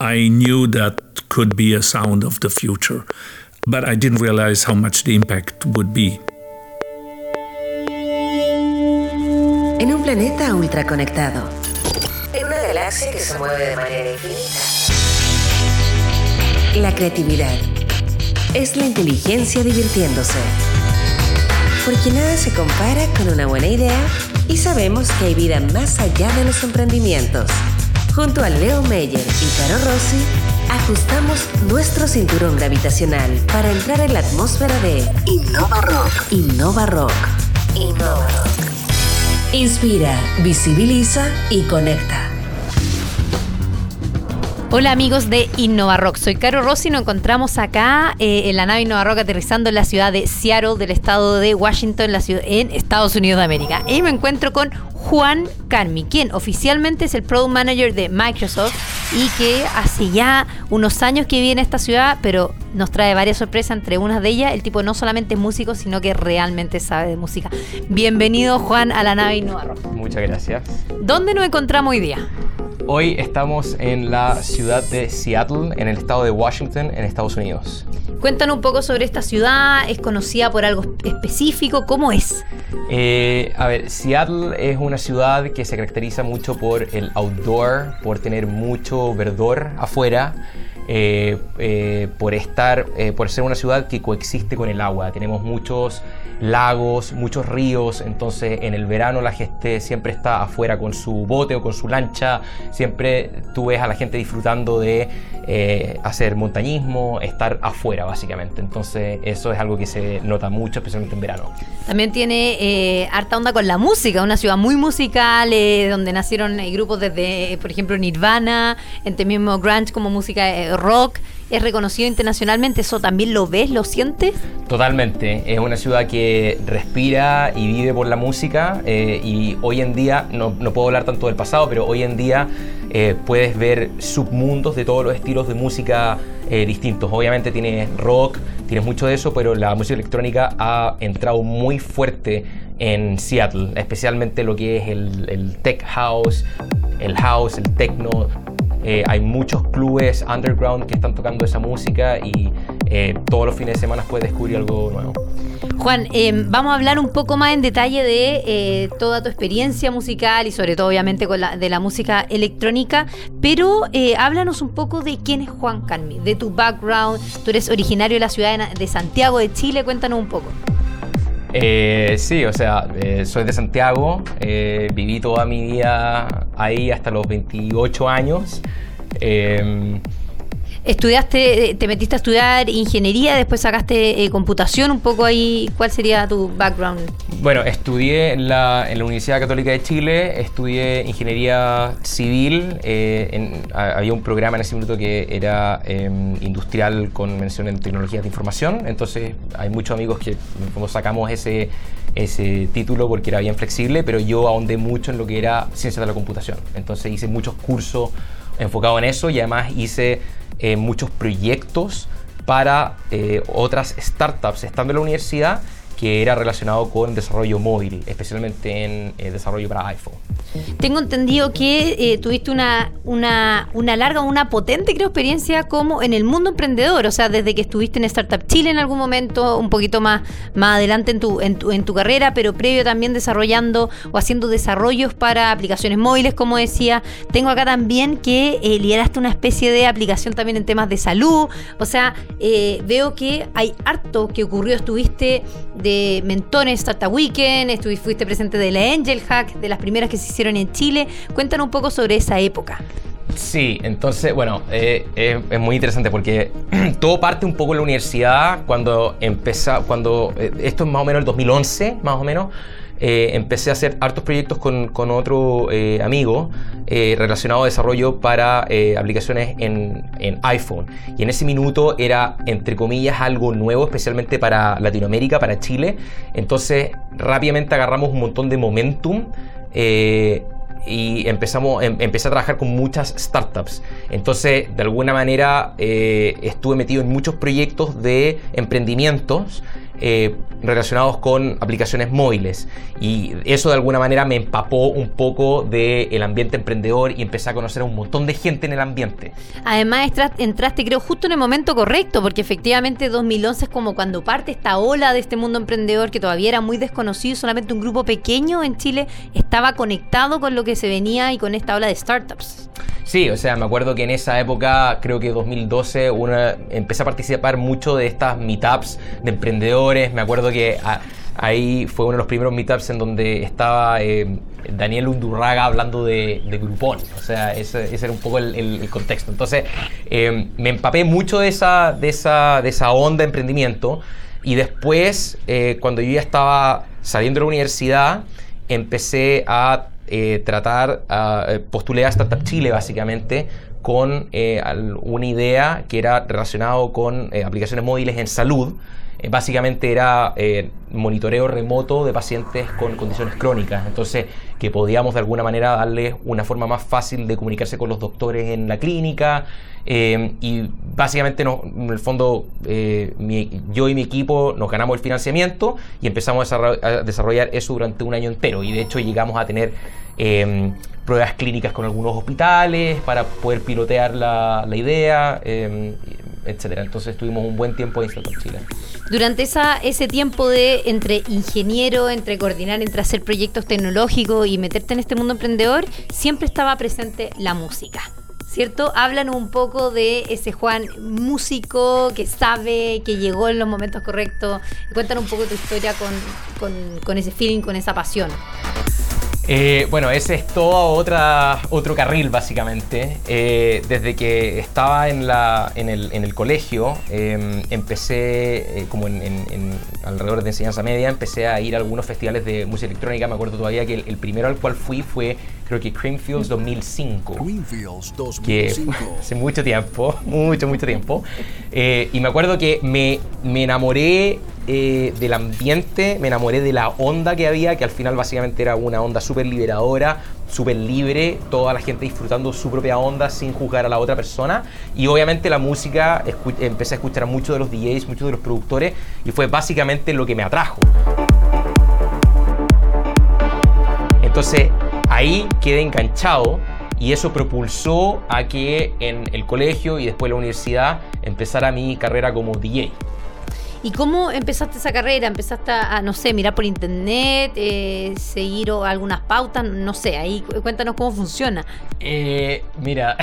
I knew that could be a sound of the future, but I didn't realize how much the impact would be. En un planeta ultraconectado, en una galaxia que se mueve de manera infinita, la creatividad es la inteligencia divirtiéndose. Porque nada se compara con una buena idea y sabemos que hay vida más allá de los emprendimientos. Junto a Leo Meyer y Caro Rossi, ajustamos nuestro cinturón gravitacional para entrar en la atmósfera de Innova Rock. Innova Rock. Inspira, visibiliza y conecta. Hola amigos de Innova Rock, soy Caro Rossi nos encontramos acá eh, en la nave Innova Rock aterrizando en la ciudad de Seattle del estado de Washington, la ciudad, en Estados Unidos de América. Y me encuentro con Juan Carmi, quien oficialmente es el Product Manager de Microsoft y que hace ya unos años que vive en esta ciudad, pero nos trae varias sorpresas, entre unas de ellas el tipo no solamente es músico, sino que realmente sabe de música. Bienvenido Juan a la nave Innova Rock. Muchas gracias. ¿Dónde nos encontramos hoy día? Hoy estamos en la ciudad de Seattle, en el estado de Washington, en Estados Unidos. Cuéntanos un poco sobre esta ciudad, ¿es conocida por algo específico? ¿Cómo es? Eh, a ver, Seattle es una ciudad que se caracteriza mucho por el outdoor, por tener mucho verdor afuera. Eh, eh, por estar, por ser una ciudad que coexiste con el agua. Tenemos muchos lagos, muchos ríos, entonces en el verano la siempre está afuera con su bote o con su lancha, siempre tú ves a la gente disfrutando de eh, hacer montañismo, estar afuera básicamente, entonces eso es algo que se nota mucho, especialmente en verano. También tiene eh, harta onda con la música, una ciudad muy musical, eh, donde nacieron grupos desde, por ejemplo, Nirvana, entre mismo grunge como música rock es reconocido internacionalmente, ¿eso también lo ves, lo sientes? Totalmente, es una ciudad que respira y vive por la música eh, y hoy en día, no, puedo hablar tanto del pasado, pero hoy en día eh, puedes ver submundos de todos los estilos de música eh, distintos. Obviamente tienes rock, tienes mucho de eso, pero la música electrónica ha entrado muy fuerte en Seattle, especialmente lo que es el, el tech house, el house, el techno, eh, hay muchos clubes underground que están tocando esa música y eh, todos los fines de semana puedes descubrir algo nuevo. Juan, em, vamos a hablar un poco más en detalle de eh, toda tu experiencia musical y sobre todo obviamente de la música electrónica, pero háblanos un poco de quién es Juan Carmi, de tu background, tú eres originario de la ciudad de Santiago de Chile, cuéntanos un poco. Eh, sí, o sea, eh, soy de Santiago, eh, viví toda mi vida ahí hasta los 28 años. Estudiaste, te metiste a estudiar ingeniería, después sacaste eh, computación, un poco ahí, ¿cuál sería tu background? Bueno, estudié en la, Universidad Católica de Chile, estudié ingeniería civil, eh, había un programa en ese minuto que era em, industrial con mención en tecnologías de información, entonces hay muchos amigos que como sacamos ese, ese título porque era bien flexible, pero yo ahondé mucho en lo que era ciencia de la computación, entonces hice muchos cursos enfocados en eso y además hice eh, muchos proyectos para eh, otras startups estando en la universidad que era relacionado con desarrollo móvil, especialmente en eh, desarrollo para iPhone. Tengo entendido que eh, tuviste una, una, larga, una potente experiencia como en el mundo emprendedor, o sea, desde que estuviste en Startup Chile en algún momento, un poquito más, más adelante en tu, en, tu, en tu carrera, pero previo también desarrollando o haciendo desarrollos para aplicaciones móviles, como decía. Tengo acá también que eh, lideraste una especie de aplicación también en temas de salud, o sea, veo que hay harto que ocurrió, estuviste mentones Startup Weekend, estuviste, fuiste presente de la Angel Hack, de las primeras que se hicieron en Chile. Cuéntanos un poco sobre esa época. Sí, entonces, bueno, eh, es muy interesante porque todo parte un poco en la universidad cuando empezó, cuando, eh, esto es más o menos el 2011, más o menos, eh, empecé a hacer hartos proyectos con, con otro eh, amigo eh, relacionado a desarrollo para aplicaciones en, en, iPhone. Y en ese minuto era, entre comillas, algo nuevo, especialmente para Latinoamérica, para Chile. Entonces rápidamente agarramos un montón de momentum y empezamos, em, empecé a trabajar con muchas startups. Entonces, de alguna manera, estuve metido en muchos proyectos de emprendimientos eh, relacionados con aplicaciones móviles. Y eso de alguna manera me empapó un poco del ambiente emprendedor y empecé a conocer a un montón de gente en el ambiente. Además entraste creo justo en el momento correcto, porque efectivamente 2011 es como cuando parte esta ola de este mundo emprendedor que todavía era muy desconocido, solamente un grupo pequeño en Chile estaba conectado con lo que se venía y con esta ola de startups. Sí, o sea, me acuerdo que en esa época, creo que 2012, una, empecé a participar mucho de estas meetups de emprendedores. Me acuerdo que ahí fue uno de los primeros meetups en donde estaba eh, Daniel Undurraga hablando de, de, Groupon. O sea, ese, era un poco el, contexto. Entonces, eh, me empapé mucho de esa, de, esa, de esa onda de emprendimiento. Y después, eh, cuando yo ya estaba saliendo de la universidad, empecé a eh, tratar, uh, postulé a Startup Chile básicamente con eh, una idea que era relacionado con aplicaciones móviles en salud. Básicamente era monitoreo remoto de pacientes con condiciones crónicas. Entonces, que podíamos de alguna manera darles una forma más fácil de comunicarse con los doctores en la clínica, eh, y básicamente, en el fondo, eh, yo y mi equipo nos ganamos el financiamiento y empezamos a desarrollar eso durante un año entero. Y de hecho llegamos a tener em, pruebas clínicas con algunos hospitales para poder pilotear la, idea, eh, etcétera. Entonces tuvimos un buen tiempo en Startup Chile. Durante esa, ese tiempo de entre ingeniero, entre coordinar, entre hacer proyectos tecnológicos y meterte en este mundo emprendedor, siempre estaba presente la música. ¿cierto? Hablan un poco de ese Juan músico que sabe, que llegó en los momentos correctos. Cuentan un poco tu historia con, con ese feeling, con esa pasión. Eh, bueno, ese es todo otra, otro carril, básicamente. Eh, desde que estaba en, la, en, el, en el colegio, em, empecé, eh, como en, alrededor de enseñanza media, empecé a ir a algunos festivales de música electrónica. Me acuerdo todavía que el, primero al cual fui fue, creo que Creamfields 2005. Creamfields 2005. Que hace mucho tiempo, mucho, mucho tiempo. y me acuerdo que me, me enamoré eh, del ambiente, me enamoré de la onda que había, que al final básicamente era una onda súper liberadora, súper libre, toda la gente disfrutando su propia onda sin juzgar a la otra persona. Y obviamente la música, empecé a escuchar a muchos de los DJs, muchos de los productores, y fue básicamente lo que me atrajo. Entonces ahí quedé enganchado y eso propulsó a que en el colegio y después la universidad empezara mi carrera como DJ. ¿Y cómo empezaste esa carrera? ¿Empezaste a, no sé, mirar por internet, eh, seguir algunas pautas? No sé, ahí cuéntanos cómo funciona. Eh, mira,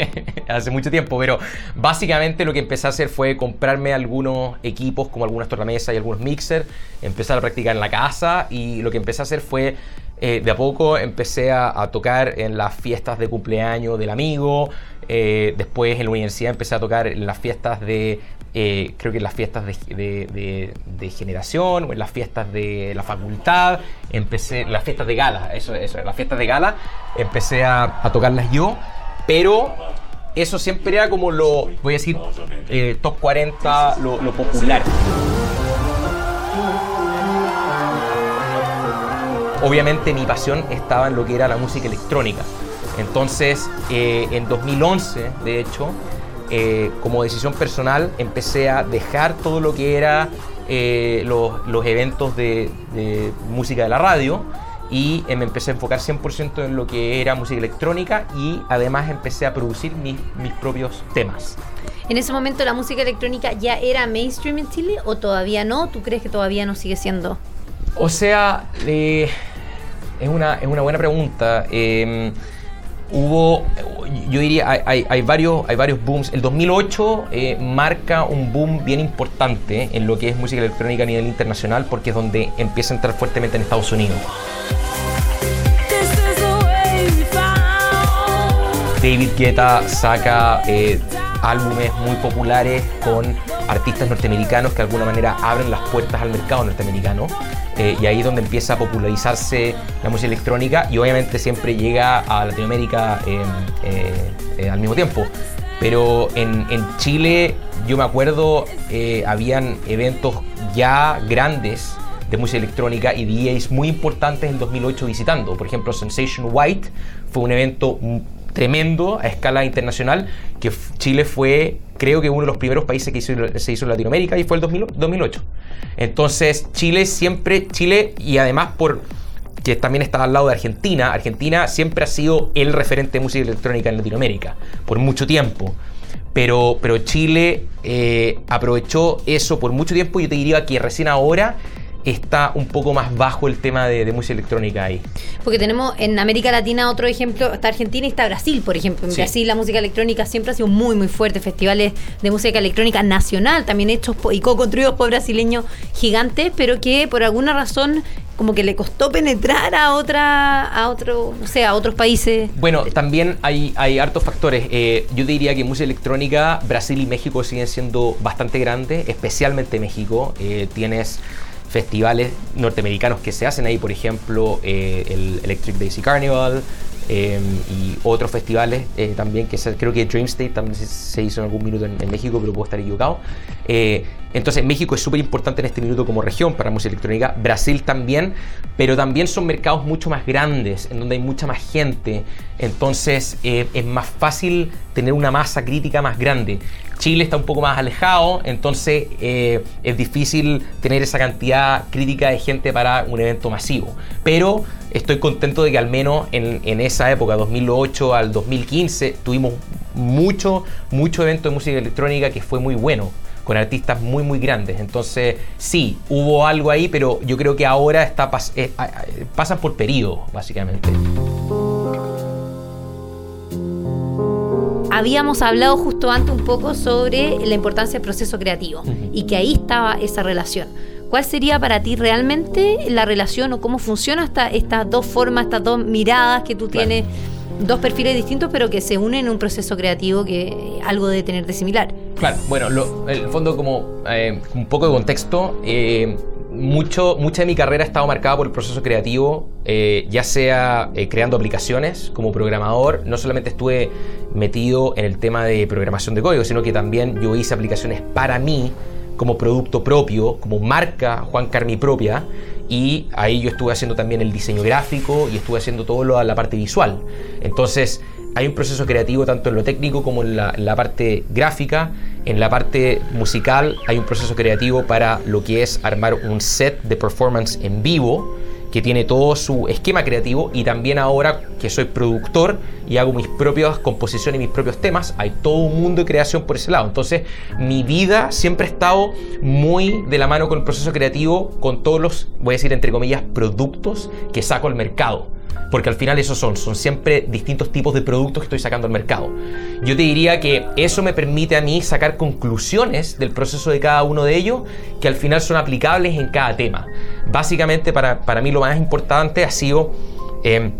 hace mucho tiempo, pero básicamente lo que empecé a hacer fue comprarme algunos equipos, como algunas tornamesas y algunos mixers, empezar a practicar en la casa y lo que empecé a hacer fue eh, de a poco empecé a, tocar en las fiestas de cumpleaños del amigo, después en la universidad empecé a tocar en las fiestas de eh, creo que en las fiestas de, generación o en las fiestas de la facultad, empecé, las fiestas de gala, eso, eso, las fiestas de gala, empecé a, tocarlas yo, pero eso siempre era como lo, voy a decir, eh, top 40, lo, popular. Obviamente mi pasión estaba en lo que era la música electrónica. Entonces, eh, en 2011, de hecho, eh, como decisión personal empecé a dejar todo lo que era eh, los, eventos de, música de la radio y eh, me empecé a enfocar 100% en lo que era música electrónica y además empecé a producir mis, mis propios temas. ¿En ese momento la música electrónica ya era mainstream en Chile o todavía no? ¿Tú crees que todavía no sigue siendo? O sea, es, una, es una buena pregunta. Hubo, yo diría, hay, varios, hay varios booms. El 2008 eh, marca un boom bien importante en lo que es música electrónica a nivel internacional porque es donde empieza a entrar fuertemente en Estados Unidos. David Guetta saca eh, álbumes muy populares con artistas norteamericanos que de alguna manera abren las puertas al mercado norteamericano. Eh, y ahí es donde empieza a popularizarse la música electrónica y obviamente siempre llega a Latinoamérica em, eh, eh, al mismo tiempo. Pero en, en Chile yo me acuerdo, habían eventos ya grandes de música electrónica y DJs muy importantes en 2008 visitando. Por ejemplo, Sensation White fue un evento tremendo a escala internacional, que Chile fue, creo que uno de los primeros países que se hizo en Latinoamérica y fue el 2008. Entonces, Chile siempre, Chile, y además por que también está al lado de Argentina, Argentina siempre ha sido el referente de música electrónica en Latinoamérica, por mucho tiempo. Pero, pero Chile eh, aprovechó eso por mucho tiempo y yo te diría que recién ahora está un poco más bajo el tema de, música electrónica ahí. Porque tenemos en América Latina otro ejemplo, está Argentina y está Brasil, por ejemplo. En Brasil la música electrónica siempre ha sido muy, muy fuerte. Festivales de música electrónica nacional también hechos y co-construidos por brasileños gigantes, pero que por alguna razón como que le costó penetrar a otra, a otro, o sea, a otros países. Bueno, también hay, hay hartos factores. Eh, yo diría que música electrónica, Brasil y México siguen siendo bastante grandes, especialmente México. Eh, tienes festivales norteamericanos que se hacen ahí, por ejemplo, eh, el Electric Daisy Carnival em, y otros festivales eh, también, que creo que Dream State también se, hizo en algún minuto en, México, pero puedo estar equivocado. Eh, entonces México es súper importante en este minuto como región para música electrónica, Brasil también, pero también son mercados mucho más grandes, en donde hay mucha más gente, entonces es más fácil tener una masa crítica más grande. Chile está un poco más alejado, entonces eh, es difícil tener esa cantidad crítica de gente para un evento masivo. Pero estoy contento de que al menos en, esa época, 2008 al 2015, tuvimos mucho, mucho evento de música electrónica que fue muy bueno con artistas muy muy grandes. Entonces, sí, hubo algo ahí, pero yo creo que ahora está eh, pasan por periodos, básicamente. habíamos hablado justo antes un poco sobre la importancia del proceso creativo y que ahí estaba esa relación. ¿Cuál sería para ti realmente la relación o cómo funciona esta, estas dos formas, estas dos miradas que tú tienes, dos perfiles distintos pero que se unen en un proceso creativo que algo de tener de similar? Claro, bueno, el fondo como eh, un poco de contexto, eh, mucho, mucha de mi carrera ha estado marcada por el proceso creativo, eh, ya sea eh, creando aplicaciones como programador, no solamente estuve metido en el tema de programación de código, sino que también yo hice aplicaciones para mí como producto propio, como marca Juan Carmi propia, y ahí yo estuve haciendo también el diseño gráfico y estuve haciendo todo lo, la parte visual. Entonces, hay un proceso creativo tanto en lo técnico como en la, parte gráfica. En la parte musical hay un proceso creativo para lo que es armar un set de performance en vivo que tiene todo su esquema creativo y también ahora que soy productor y hago mis propias composiciones y mis propios temas, hay todo un mundo de creación por ese lado. Entonces mi vida siempre ha estado muy de la mano con el proceso creativo, con todos los, voy a decir entre comillas, productos que saco al mercado porque al final esos son, son siempre distintos tipos de productos que estoy sacando al mercado. Yo te diría que eso me permite a mí sacar conclusiones del proceso de cada uno de ellos que al final son aplicables en cada tema. Básicamente para, mí lo más importante ha sido em,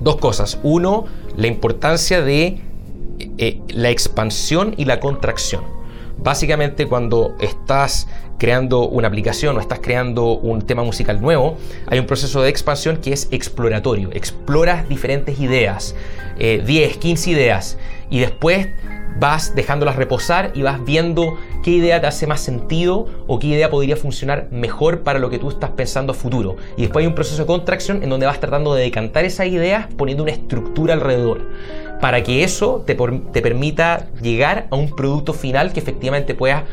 dos cosas. Uno, la importancia de eh, la expansión y la contracción. Básicamente cuando estás creando una aplicación o estás creando un tema musical nuevo, hay un proceso de expansión que es exploratorio. Exploras diferentes ideas, 10, eh, 15 ideas, y después vas dejándolas reposar y vas viendo qué idea te hace más sentido o qué idea podría funcionar mejor para lo que tú estás pensando a futuro. Y después hay un proceso de contracción en donde vas tratando de decantar esas ideas poniendo una estructura alrededor para que eso te, te permita llegar a un producto final que efectivamente puedas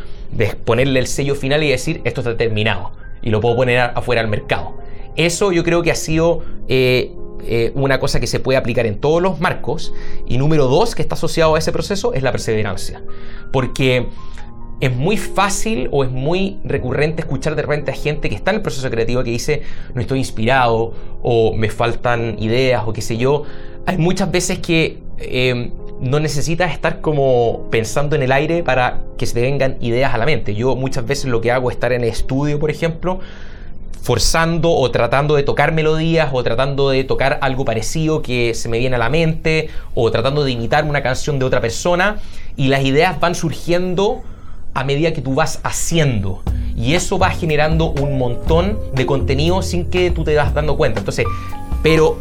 ponerle el sello final y decir esto está terminado y lo puedo poner afuera al mercado. Eso yo creo que ha sido eh, eh, una cosa que se puede aplicar en todos los marcos. Y número dos, que está asociado a ese proceso, es la perseverancia. Porque es muy fácil o es muy recurrente escuchar de repente a gente que está en el proceso creativo que dice no estoy inspirado o me faltan ideas o qué sé yo. Hay muchas veces que eh, no necesitas estar como pensando en el aire para que se te vengan ideas a la mente. Yo muchas veces lo que hago es estar en el estudio, por ejemplo, forzando o tratando de tocar melodías o tratando de tocar algo parecido que se me viene a la mente o tratando de imitar una canción de otra persona y las ideas van surgiendo a medida que tú vas haciendo y eso va generando un montón de contenido sin que tú te vas dando cuenta. Entonces, pero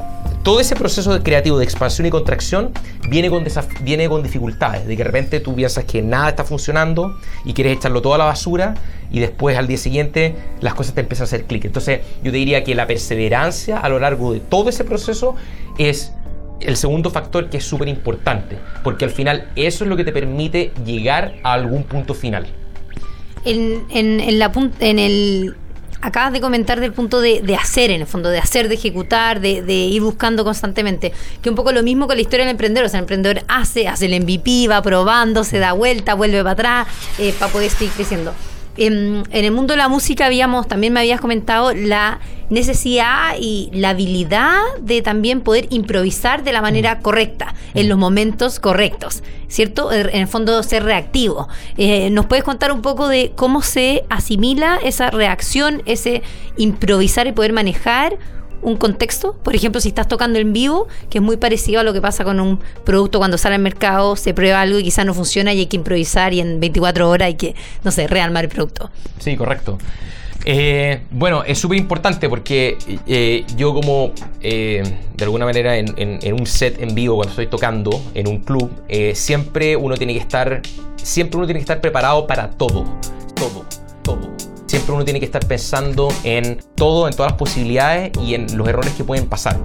todo ese proceso creativo de expansión y contracción viene con, viene con dificultades, de que de repente tú piensas que nada está funcionando y quieres echarlo todo a la basura y después al día siguiente las cosas te empiezan a hacer clic. Entonces yo te diría que la perseverancia a lo largo de todo ese proceso es el segundo factor que es súper importante, porque al final eso es lo que te permite llegar a algún punto final. En, en, la, en el acabas de comentar del punto de, hacer, en el fondo, de hacer, de ejecutar, de, ir buscando constantemente. Que un poco lo mismo con la historia del emprendedor. O sea, el emprendedor hace, hace el MVP, va probando, se da vuelta, vuelve para atrás, eh, para poder seguir creciendo en, el mundo de la música habíamos, también me habías comentado la necesidad y la habilidad de también poder improvisar de la manera mm. correcta, en los momentos correctos, ¿cierto? En el fondo ser reactivo. Eh, ¿Nos puedes contar un poco de cómo se asimila esa reacción, ese improvisar y poder manejar un contexto. Por ejemplo, si estás tocando en vivo, que es muy parecido a lo que pasa con un producto cuando sale al mercado, se prueba algo y quizás no funciona y hay que improvisar y en 24 horas hay que, no sé, rearmar el producto. Sí, correcto. Eh, bueno, es súper importante porque eh, yo como eh, de alguna manera en, en, un set en vivo cuando estoy tocando en un club, siempre uno tiene que estar, siempre uno tiene que estar preparado para todo, todo uno tiene que estar pensando en todo, en todas las posibilidades y en los errores que pueden pasar.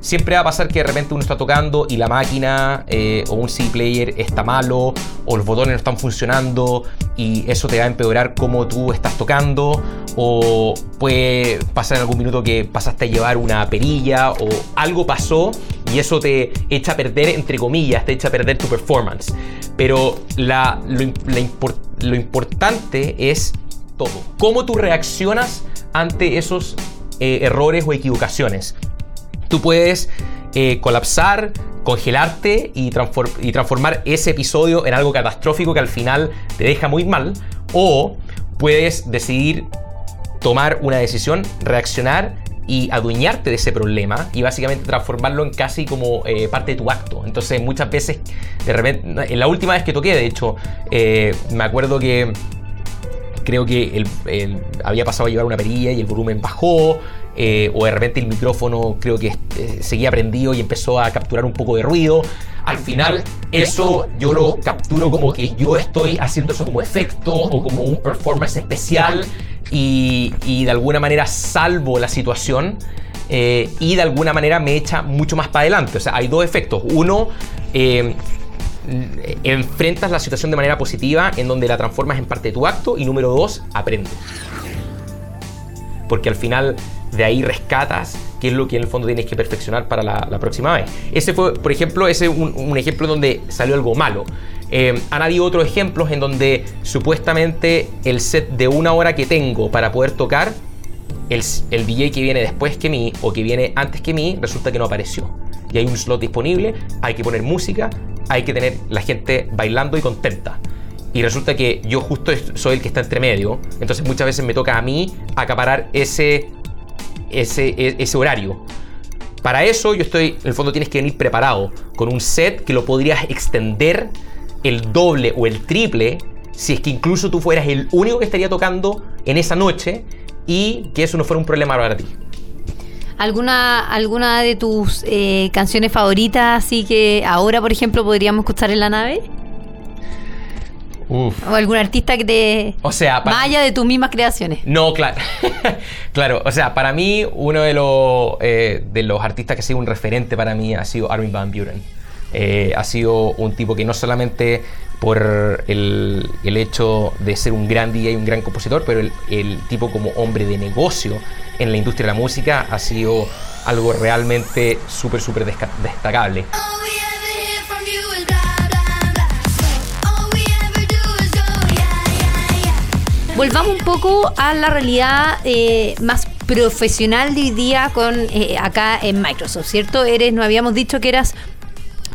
Siempre va a pasar que de repente uno está tocando y la máquina eh, o un CD player está malo o los botones no están funcionando y eso te va a empeorar cómo tú estás tocando o puede pasar en algún minuto que pasaste a llevar una perilla o algo pasó y eso te echa a perder, entre comillas, te echa a perder tu performance. Pero lo importante es todo. ¿Cómo tú reaccionas ante esos eh, errores o equivocaciones? Tú puedes eh, colapsar, congelarte y, transformar ese episodio en algo catastrófico que al final te deja muy mal. O puedes decidir tomar una decisión, reaccionar y adueñarte de ese problema y básicamente transformarlo en casi como eh, parte de tu acto. Entonces muchas veces, de repente, en la última vez que toqué, de hecho, me acuerdo que creo que había pasado a llevar una perilla y el volumen bajó, eh, o de repente el micrófono creo que eh, seguía prendido y empezó a capturar un poco de ruido. Al final eso yo lo capturo como que yo estoy haciendo eso como efecto o como un performance especial y, de alguna manera salvo la situación. Eh, y de alguna manera me echa mucho más para adelante. O sea, hay dos efectos. Uno, enfrentas la situación de manera positiva, en donde la transformas en parte de tu acto, y número dos, aprendes. Porque al final de ahí rescatas qué es lo que en el fondo tienes que perfeccionar para la, próxima vez. Ese fue, por ejemplo, ese un, un ejemplo donde salió algo malo. Eh, han habido otros ejemplos en donde supuestamente el set de una hora que tengo para poder tocar, el, el DJ que viene después que mí o que viene antes que mí, resulta que no apareció. Y hay un slot disponible, hay que poner música, hay que tener la gente bailando y contenta. Y resulta que yo justo soy el que está entre medio, entonces muchas veces me toca a mí acaparar ese, ese, e, ese horario. Para eso yo estoy, en el fondo tienes que venir preparado con un set que lo podrías extender el doble o el triple si es que incluso tú fueras el único que estaría tocando en esa noche y que eso no fuera un problema para ti. ¿Alguna, alguna de tus eh, canciones favoritas, así que ahora, por ejemplo, podríamos escuchar en la nave? Uf. O algún artista que te. O sea, vaya de tus mismas creaciones. No, claro. claro, o sea, para mí, uno de los, eh, de los artistas que ha sido un referente para mí ha sido Armin Van Buren. Eh, ha sido un tipo que no solamente por el, el, hecho de ser un gran DJ y un gran compositor, pero el, el, tipo como hombre de negocio en la industria de la música ha sido algo realmente súper, súper destacable. Volvamos un poco a la realidad eh, más profesional de hoy día con eh, acá en Microsoft, ¿cierto? Eres, no habíamos dicho que eras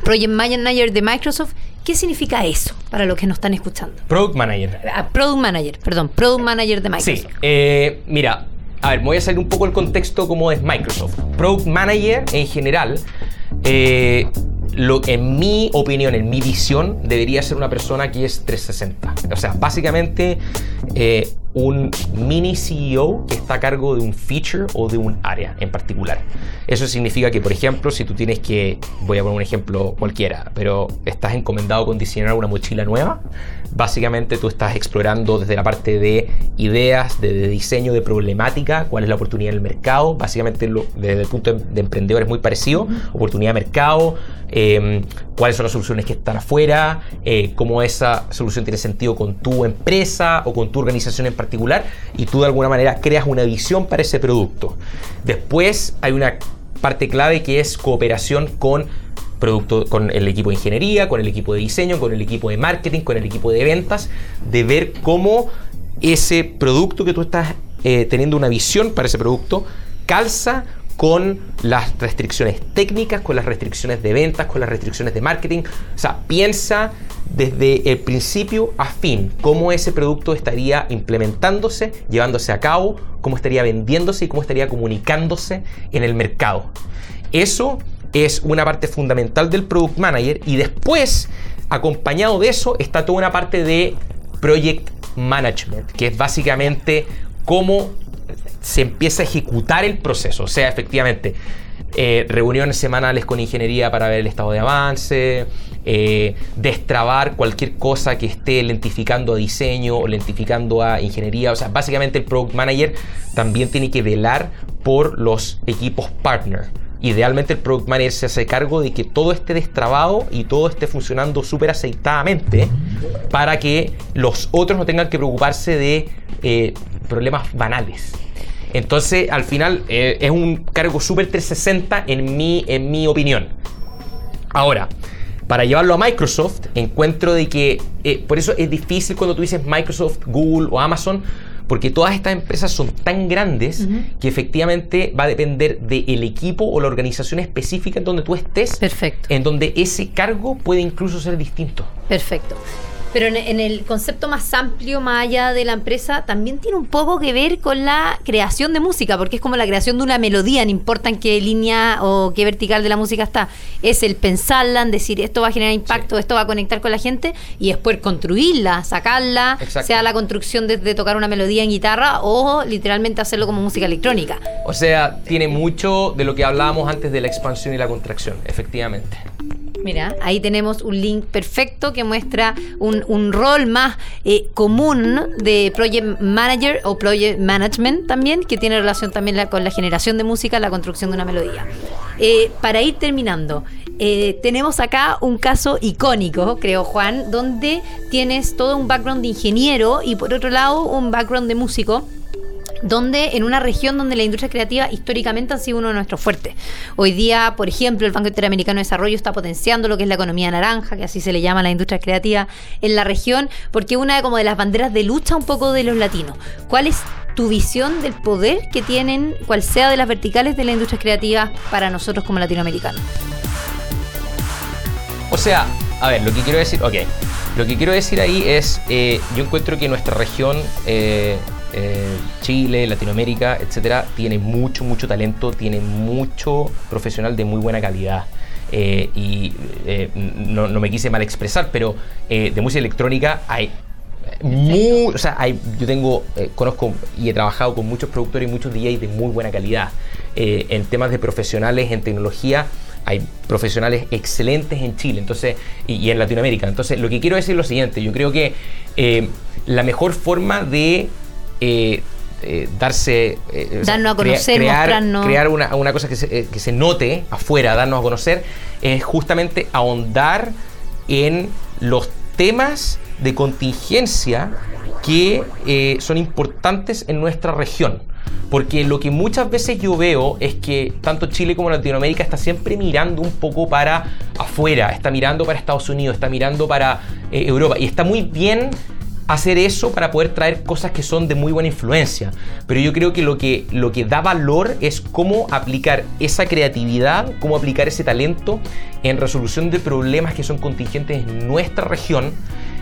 Project Manager de Microsoft. ¿Qué significa eso para los que nos están escuchando? Product Manager. Ah, Product Manager, perdón, Product Manager de Microsoft. Sí, eh, mira, a ver, voy a salir un poco el contexto como es Microsoft. Product Manager en general, eh, lo, en mi opinión, en mi visión, debería ser una persona que es 360. O sea, básicamente, eh, un mini CEO que está a cargo de un feature o de un área en particular. Eso significa que, por ejemplo, si tú tienes que, voy a poner un ejemplo cualquiera, pero estás encomendado con diseñar una mochila nueva, básicamente tú estás explorando desde la parte de ideas, de, diseño, de problemática, cuál es la oportunidad en el mercado, básicamente desde el punto de, emprendedor es muy parecido, oportunidad de mercado, em, cuáles son las soluciones que están afuera, eh, cómo esa solución tiene sentido con tu empresa o con tu organización en particular, y tú de alguna manera creas una visión para ese producto. Después hay una parte clave que es cooperación con producto con el equipo de ingeniería, con el equipo de diseño, con el equipo de marketing, con el equipo de ventas, de ver cómo ese producto que tú estás eh, teniendo una visión para ese producto calza con las restricciones técnicas, con las restricciones de ventas, con las restricciones de marketing. O sea, piensa desde el principio a fin cómo ese producto estaría implementándose, llevándose a cabo, cómo estaría vendiéndose y cómo estaría comunicándose en el mercado. Eso es una parte fundamental del Product Manager y después, acompañado de eso, está toda una parte de Project Management, que es básicamente cómo se empieza a ejecutar el proceso. O sea, efectivamente, eh, reuniones semanales con ingeniería para ver el estado de avance, eh, destrabar cualquier cosa que esté lentificando a diseño o lentificando a ingeniería. O sea, básicamente el Product Manager también tiene que velar por los equipos partner idealmente el product manager se hace cargo de que todo esté destrabado y todo esté funcionando súper aceitadamente para que los otros no tengan que preocuparse de eh, problemas banales. Entonces, al final, eh, es un cargo súper 360 en mi, en mi opinión. Ahora, para llevarlo a Microsoft, encuentro de que, eh, por eso es difícil cuando tú dices Microsoft, Google o Amazon, porque todas estas empresas son tan grandes que efectivamente va a depender del equipo o la organización específica en donde tú estés. Perfecto. En donde ese cargo puede incluso ser distinto. Perfecto. Pero en, el concepto más amplio, más allá de la empresa, también tiene un poco que ver con la creación de música, porque es como la creación de una melodía, no importa en qué línea o qué vertical de la música está. Es el pensarla, en decir esto va a generar impacto, esto va a conectar con la gente, y después construirla, sacarla, sea la construcción de, de tocar una melodía en guitarra o literalmente hacerlo como música electrónica. O sea, tiene mucho de lo que hablábamos antes de la expansión y la contracción, efectivamente. Mira, ahí tenemos un link perfecto que muestra un, rol más eh, común de Project Manager o Project Management también, que tiene relación también con la generación de música, la construcción de una melodía. Eh, para ir terminando, eh, tenemos acá un caso icónico, creo Juan, donde tienes todo un background de ingeniero y por otro lado un background de músico donde en una región donde la industria creativa históricamente ha sido uno de nuestros fuertes. Hoy día, por ejemplo, el Banco Interamericano de Desarrollo está potenciando lo que es la economía naranja, que así se le llama a la industria creativa en la región, porque una de, como de las banderas de lucha un poco de los latinos. ¿Cuál es tu visión del poder que tienen, cual sea de las verticales de la industria creativa para nosotros como latinoamericanos? O sea, a ver, lo que quiero decir, ok, lo que quiero decir ahí es, eh, yo encuentro que nuestra región eh, eh, Chile, Latinoamérica, etcétera, tiene mucho, mucho talento, tiene mucho profesional de muy buena calidad. Eh, y eh, no, me quise mal expresar, pero de música electrónica hay muy, yo tengo, conozco y he trabajado con muchos productores y muchos DJs de muy buena calidad. en temas de profesionales en tecnología, hay profesionales excelentes en Chile entonces, y, en Latinoamérica. Entonces, lo que quiero decir es lo siguiente, yo creo que la mejor forma de eh, eh, darse. Eh, darnos a conocer, crear, crear una, una, cosa que se, que se, note afuera, darnos a conocer, es justamente ahondar en los temas de contingencia que son importantes en nuestra región. Porque lo que muchas veces yo veo es que tanto Chile como Latinoamérica está siempre mirando un poco para afuera, está mirando para Estados Unidos, está mirando para Europa. Y está muy bien hacer eso para poder traer cosas que son de muy buena influencia. Pero yo creo que lo que, lo que da valor es cómo aplicar esa creatividad, cómo aplicar ese talento en resolución de problemas que son contingentes en nuestra región.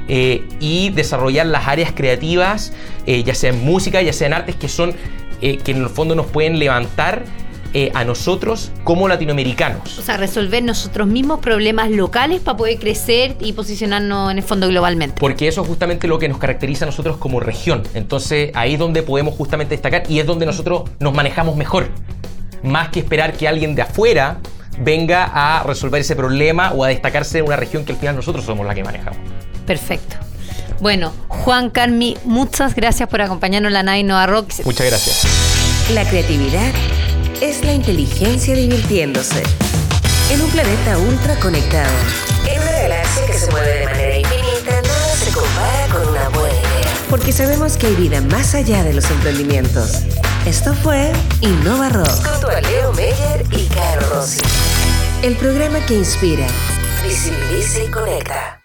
Eh, y desarrollar las áreas creativas, eh, ya sea en música, ya sea en artes, que son, eh, que en el fondo nos pueden levantar eh, a nosotros como latinoamericanos. O sea, resolver nosotros mismos problemas locales para poder crecer y posicionarnos en el fondo globalmente. Porque eso es justamente lo que nos caracteriza a nosotros como región. Entonces ahí es donde podemos justamente destacar y es donde nosotros nos manejamos mejor. Más que esperar que alguien de afuera venga a resolver ese problema o a destacarse en una región que al final nosotros somos la que manejamos. Perfecto. Bueno, Juan Carmi, muchas gracias por acompañarnos en la Nave Nova Rock. Muchas gracias. La creatividad es la inteligencia divirtiéndose. En un planeta ultra conectado. En una galaxia que se mueve de manera infinita, nada se compara con una buena idea. Porque sabemos que hay vida más allá de los emprendimientos. Esto fue Innova Rock. Junto a Leo Meyer y Caro Rossi. El programa que inspira, visibiliza y conecta.